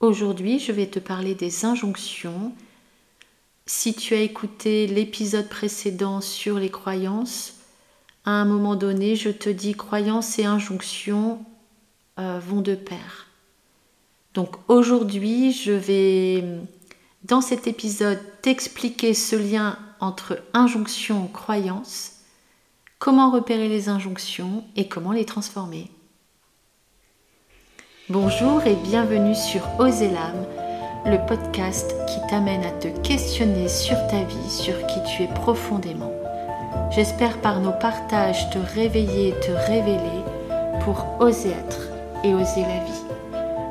Aujourd'hui, je vais te parler des injonctions. Si tu as écouté l'épisode précédent sur les croyances, à un moment donné, je te dis croyances et injonctions euh, vont de pair. Donc aujourd'hui, je vais, dans cet épisode, t'expliquer ce lien entre injonction et croyance, comment repérer les injonctions et comment les transformer. Bonjour et bienvenue sur Oser l'âme, le podcast qui t'amène à te questionner sur ta vie, sur qui tu es profondément. J'espère par nos partages te réveiller te révéler pour oser être et oser la vie.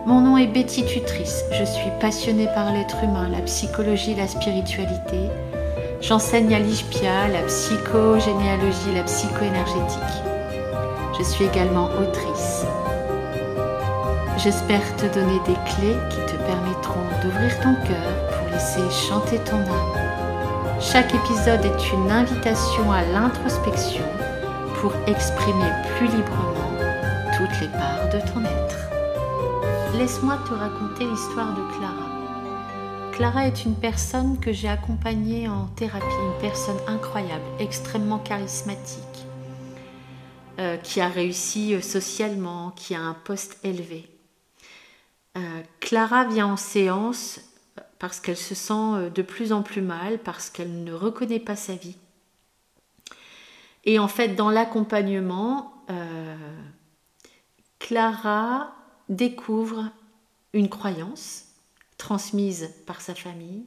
Mon nom est Betty Tutrice, je suis passionnée par l'être humain, la psychologie, la spiritualité. J'enseigne à l'ISPIA la psychogénéalogie, la psychoénergétique. Je suis également autrice. J'espère te donner des clés qui te permettront d'ouvrir ton cœur pour laisser chanter ton âme. Chaque épisode est une invitation à l'introspection pour exprimer plus librement toutes les parts de ton être. Laisse-moi te raconter l'histoire de Clara. Clara est une personne que j'ai accompagnée en thérapie, une personne incroyable, extrêmement charismatique, euh, qui a réussi euh, socialement, qui a un poste élevé. Euh, Clara vient en séance parce qu'elle se sent euh, de plus en plus mal, parce qu'elle ne reconnaît pas sa vie. Et en fait, dans l'accompagnement, euh, Clara découvre une croyance transmise par sa famille.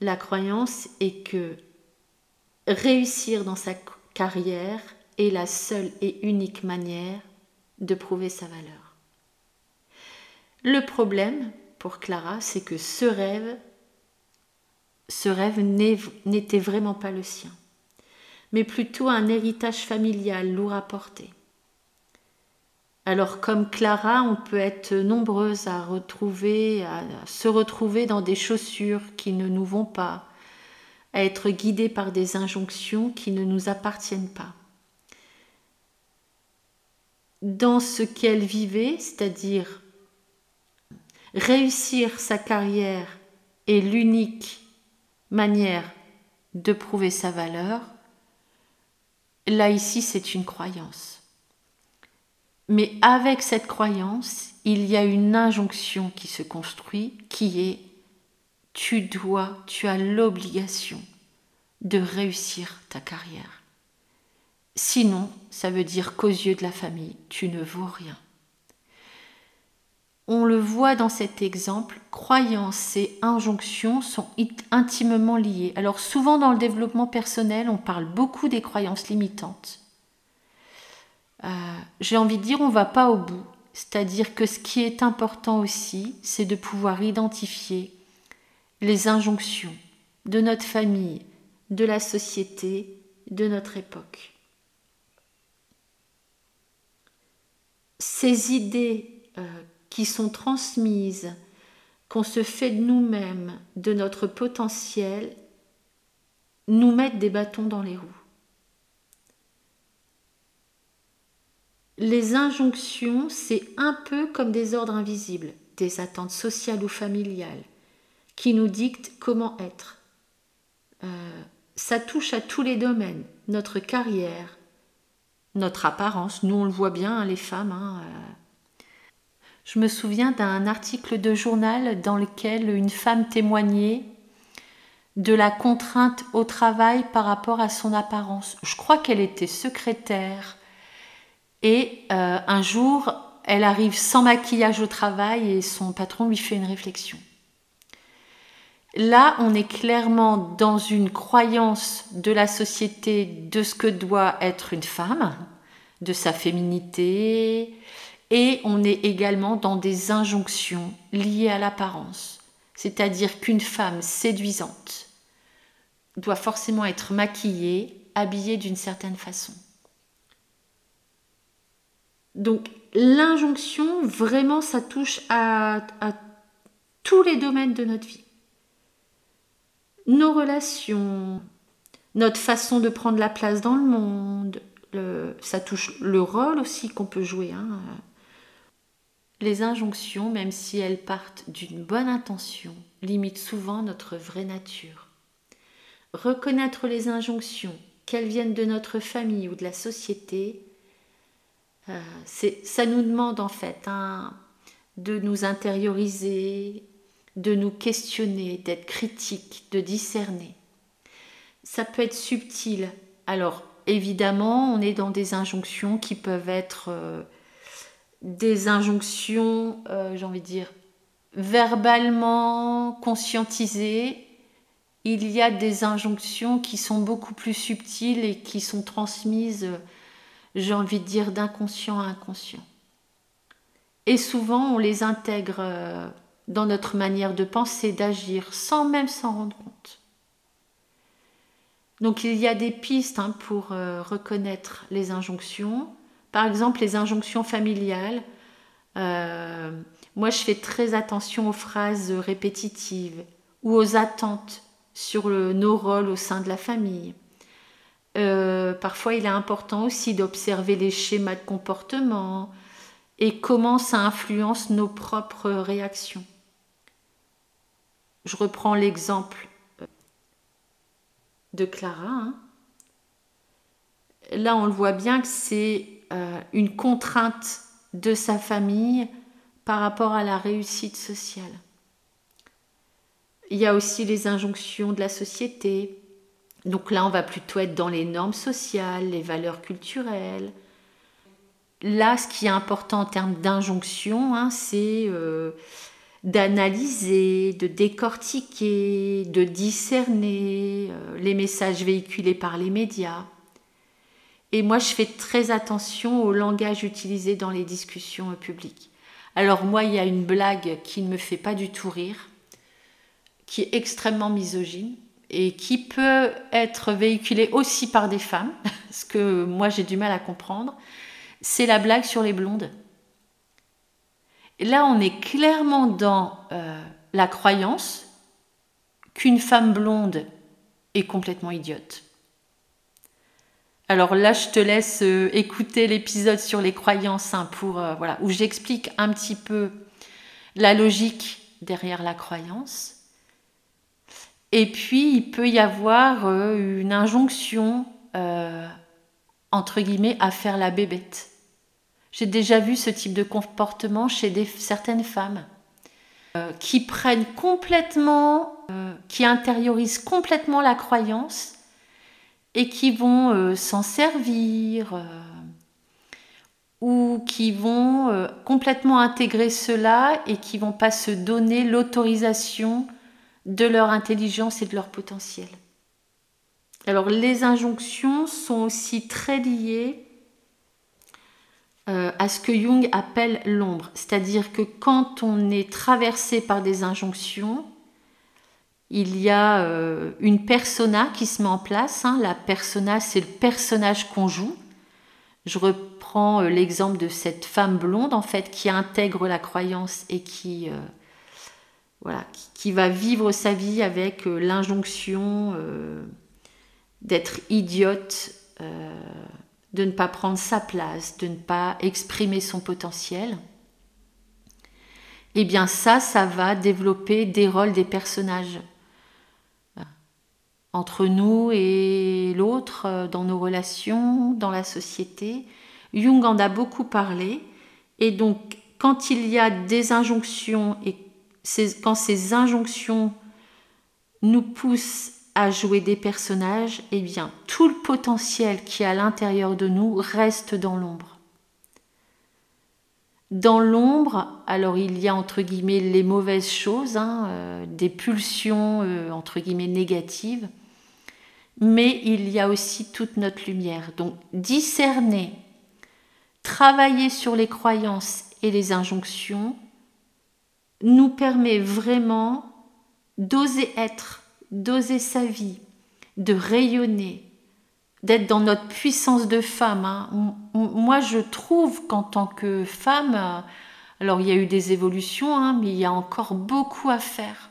La croyance est que réussir dans sa carrière est la seule et unique manière de prouver sa valeur. Le problème pour Clara, c'est que ce rêve, ce rêve n'était vraiment pas le sien, mais plutôt un héritage familial lourd à porter. Alors comme Clara, on peut être nombreuses à retrouver, à se retrouver dans des chaussures qui ne nous vont pas, à être guidées par des injonctions qui ne nous appartiennent pas. Dans ce qu'elle vivait, c'est-à-dire réussir sa carrière est l'unique manière de prouver sa valeur, là ici c'est une croyance. Mais avec cette croyance, il y a une injonction qui se construit qui est tu dois, tu as l'obligation de réussir ta carrière. Sinon, ça veut dire qu'aux yeux de la famille, tu ne vaux rien on le voit dans cet exemple, croyances et injonctions sont intimement liées. Alors souvent dans le développement personnel, on parle beaucoup des croyances limitantes. Euh, j'ai envie de dire, on ne va pas au bout. C'est-à-dire que ce qui est important aussi, c'est de pouvoir identifier les injonctions de notre famille, de la société, de notre époque. Ces idées euh, qui sont transmises, qu'on se fait de nous-mêmes, de notre potentiel, nous mettent des bâtons dans les roues. Les injonctions, c'est un peu comme des ordres invisibles, des attentes sociales ou familiales, qui nous dictent comment être. Euh, ça touche à tous les domaines, notre carrière, notre apparence. Nous, on le voit bien, hein, les femmes. Hein, euh, je me souviens d'un article de journal dans lequel une femme témoignait de la contrainte au travail par rapport à son apparence. Je crois qu'elle était secrétaire et euh, un jour, elle arrive sans maquillage au travail et son patron lui fait une réflexion. Là, on est clairement dans une croyance de la société de ce que doit être une femme, de sa féminité, et on est également dans des injonctions liées à l'apparence. C'est-à-dire qu'une femme séduisante doit forcément être maquillée, habillée d'une certaine façon. Donc l'injonction, vraiment, ça touche à, tous les domaines de notre vie. Nos relations, notre façon de prendre la place dans le monde, ça touche le rôle aussi qu'on peut jouer. Hein les injonctions, même si elles partent d'une bonne intention, limitent souvent notre vraie nature. Reconnaître les injonctions, qu'elles viennent de notre famille ou de la société, euh, ça nous demande en fait hein, de nous intérioriser, de nous questionner, d'être critique, de discerner. Ça peut être subtil. Alors évidemment, on est dans des injonctions qui peuvent être euh, des injonctions, euh, j'ai envie de dire, verbalement conscientisées. Il y a des injonctions qui sont beaucoup plus subtiles et qui sont transmises, j'ai envie de dire, d'inconscient à inconscient. Et souvent, on les intègre euh, dans notre manière de penser, d'agir, sans même s'en rendre compte. Donc il y a des pistes hein, pour euh, reconnaître les injonctions. Par exemple, les injonctions familiales. Euh, moi, je fais très attention aux phrases répétitives ou aux attentes sur nos rôles au sein de la famille. Euh, parfois, il est important aussi d'observer les schémas de comportement et comment ça influence nos propres réactions. Je reprends l'exemple de Clara. Hein. Là, on le voit bien que c'est euh, une contrainte de sa famille par rapport à la réussite sociale. Il y a aussi les injonctions de la société. Donc là, on va plutôt être dans les normes sociales, les valeurs culturelles. Là, ce qui est important en termes d'injonction, hein, c'est euh, d'analyser, de décortiquer, de discerner euh, les messages véhiculés par les médias. Et moi, je fais très attention au langage utilisé dans les discussions publiques. Alors moi, il y a une blague qui ne me fait pas du tout rire, qui est extrêmement misogyne et qui peut être véhiculée aussi par des femmes, ce que moi j'ai du mal à comprendre. C'est la blague sur les blondes là, on est clairement dans euh, la croyance qu'une femme blonde est complètement idiote. Alors là, je te laisse euh, écouter l'épisode sur les croyances hein, pour, euh, où j'explique un petit peu la logique derrière la croyance. Et puis, il peut y avoir une injonction, entre guillemets, à faire la bébête. J'ai déjà vu ce type de comportement chez certaines femmes euh, qui prennent complètement, euh, qui intériorisent complètement la croyance et qui vont euh, s'en servir ou qui vont complètement intégrer cela et qui vont pas se donner l'autorisation de leur intelligence et de leur potentiel. Alors les injonctions sont aussi très liées euh, à ce que Jung appelle l'ombre. C'est-à-dire que quand on est traversé par des injonctions, il y a euh, une persona qui se met en place. Hein. La persona, c'est le personnage qu'on joue. Je reprends euh, l'exemple de cette femme blonde, en fait, qui intègre la croyance et qui, voilà, qui, va vivre sa vie avec l'injonction d'être idiote de ne pas prendre sa place, de ne pas exprimer son potentiel, eh bien ça, ça va développer des rôles des personnages entre nous et l'autre, euh, dans nos relations, dans la société. Jung en a beaucoup parlé. Et donc, quand il y a des injonctions et quand ces injonctions nous poussent à jouer des personnages, eh bien, tout le potentiel qui est à l'intérieur de nous reste dans l'ombre. Dans l'ombre, alors il y a entre guillemets les mauvaises choses, hein, euh, des pulsions euh, entre guillemets négatives, mais il y a aussi toute notre lumière. Donc discerner, travailler sur les croyances et les injonctions nous permet vraiment d'oser être d'oser sa vie, de rayonner, d'être dans notre puissance de femme. Hein. Moi, je trouve qu'en tant que femme, alors il y a eu des évolutions, hein, mais il y a encore beaucoup à faire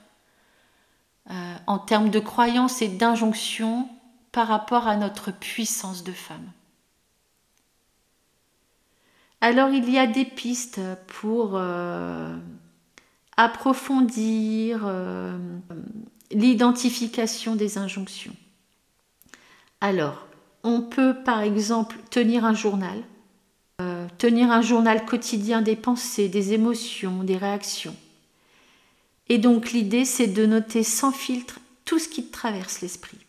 euh, en termes de croyances et d'injonctions par rapport à notre puissance de femme. Alors il y a des pistes pour euh, approfondir euh, l'identification des injonctions. Alors, on peut par exemple tenir un journal, euh, tenir un journal quotidien des pensées, des émotions, des réactions. Et donc l'idée, c'est de noter sans filtre tout ce qui traverse l'esprit.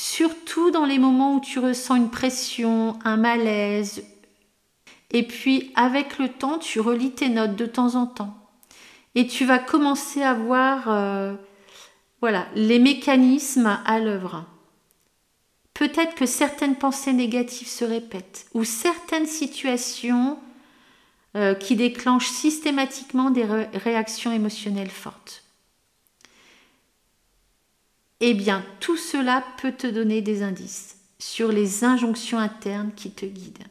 Surtout dans les moments où tu ressens une pression, un malaise. Et puis avec le temps, tu relis tes notes de temps en temps. Et tu vas commencer à voir euh, voilà, les mécanismes à l'œuvre. Peut-être que certaines pensées négatives se répètent ou certaines situations euh, qui déclenchent systématiquement des réactions émotionnelles fortes. Eh bien, tout cela peut te donner des indices sur les injonctions internes qui te guident.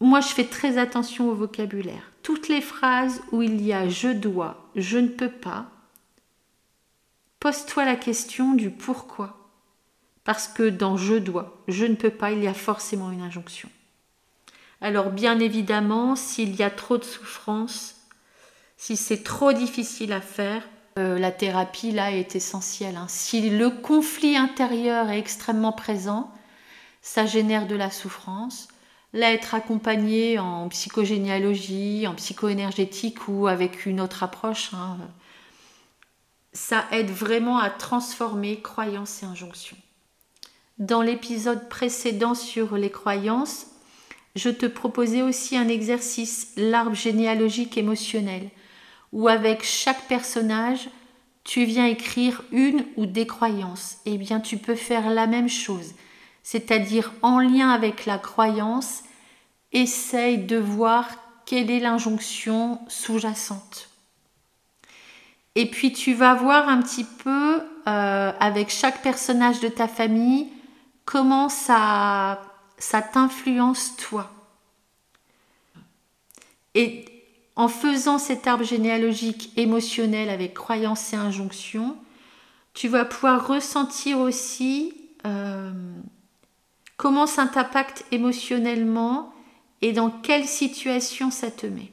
Moi, je fais très attention au vocabulaire. Toutes les phrases où il y a je dois, je ne peux pas, pose-toi la question du pourquoi. Parce que dans je dois, je ne peux pas, il y a forcément une injonction. Alors bien évidemment, s'il y a trop de souffrance, si c'est trop difficile à faire, euh, la thérapie là est essentielle. Hein. Si le conflit intérieur est extrêmement présent, ça génère de la souffrance. Là, être accompagné en psychogénéalogie, en psychoénergétique ou avec une autre approche, hein, ça aide vraiment à transformer croyances et injonctions. Dans l'épisode précédent sur les croyances, je te proposais aussi un exercice, l'arbre généalogique émotionnel, où avec chaque personnage, tu viens écrire une ou des croyances. Eh bien, tu peux faire la même chose, c'est-à-dire en lien avec la croyance, essaye de voir quelle est l'injonction sous-jacente. Et puis tu vas voir un petit peu euh, avec chaque personnage de ta famille comment ça ça t'influence toi. Et en faisant cet arbre généalogique émotionnel avec croyances et injonctions, tu vas pouvoir ressentir aussi euh, comment ça t'impacte émotionnellement et dans quelle situation ça te met.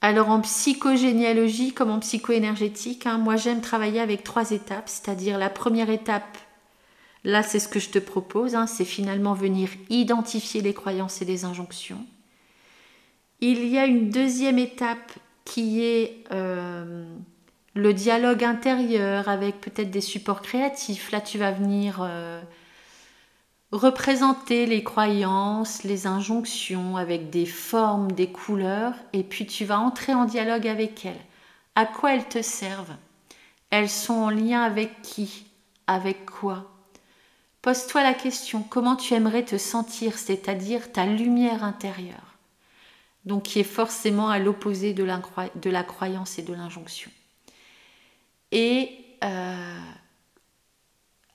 Alors en psychogénéalogie comme en psychoénergétique, hein, moi j'aime travailler avec trois étapes, c'est-à-dire la première étape, Là, c'est ce que je te propose, hein, c'est finalement venir identifier les croyances et les injonctions. Il y a une deuxième étape qui est euh, le dialogue intérieur avec peut-être des supports créatifs. Là, tu vas venir euh, représenter les croyances, les injonctions avec des formes, des couleurs, et puis tu vas entrer en dialogue avec elles. À quoi elles te servent? Elles sont en lien avec qui? Avec quoi? Pose-toi la question, comment tu aimerais te sentir, c'est-à-dire ta lumière intérieure, donc qui est forcément à l'opposé de, la croyance et de l'injonction. Et euh,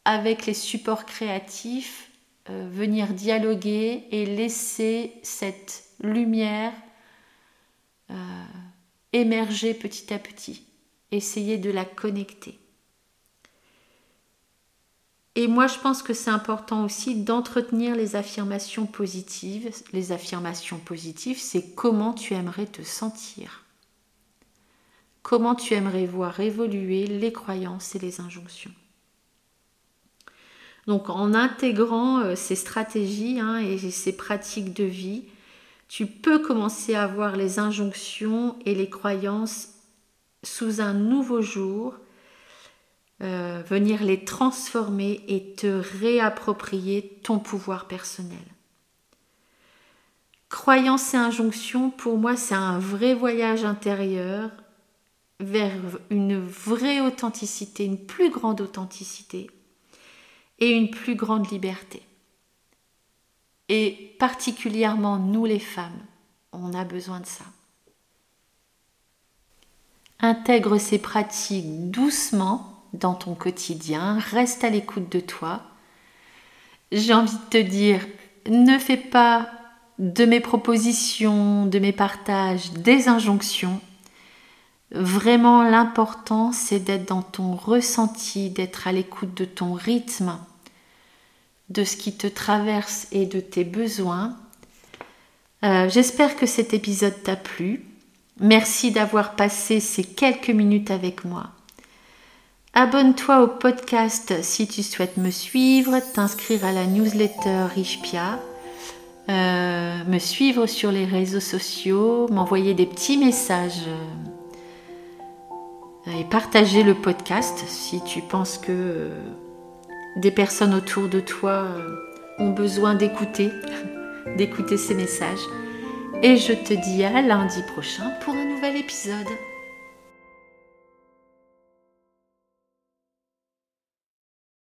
avec les supports créatifs, euh, venir dialoguer et laisser cette lumière euh, émerger petit à petit, essayer de la connecter. Et moi, je pense que c'est important aussi d'entretenir les affirmations positives. Les affirmations positives, c'est comment tu aimerais te sentir. Comment tu aimerais voir évoluer les croyances et les injonctions. Donc en intégrant euh, ces stratégies hein, et ces pratiques de vie, tu peux commencer à voir les injonctions et les croyances sous un nouveau jour euh, venir les transformer et te réapproprier ton pouvoir personnel. Croyance et injonction, pour moi, c'est un vrai voyage intérieur vers une vraie authenticité, une plus grande authenticité et une plus grande liberté. Et particulièrement nous les femmes, on a besoin de ça. Intègre ces pratiques doucement dans ton quotidien, reste à l'écoute de toi. J'ai envie de te dire, ne fais pas de mes propositions, de mes partages, des injonctions. Vraiment, l'important, c'est d'être dans ton ressenti, d'être à l'écoute de ton rythme, de ce qui te traverse et de tes besoins. Euh, j'espère que cet épisode t'a plu. Merci d'avoir passé ces quelques minutes avec moi. Abonne-toi au podcast si tu souhaites me suivre, t'inscrire à la newsletter Richpia, euh, me suivre sur les réseaux sociaux, m'envoyer des petits messages euh, et partager le podcast si tu penses que des personnes autour de toi euh, ont besoin d'écouter, d'écouter ces messages. Et je te dis à lundi prochain pour un nouvel épisode.